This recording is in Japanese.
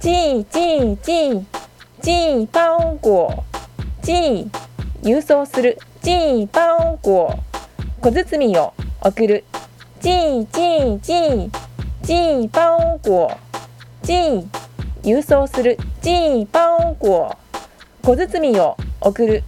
寄寄寄寄包裹寄郵送する寄包裹小包を送る寄寄寄寄包裹寄郵送する寄包裹小包を送る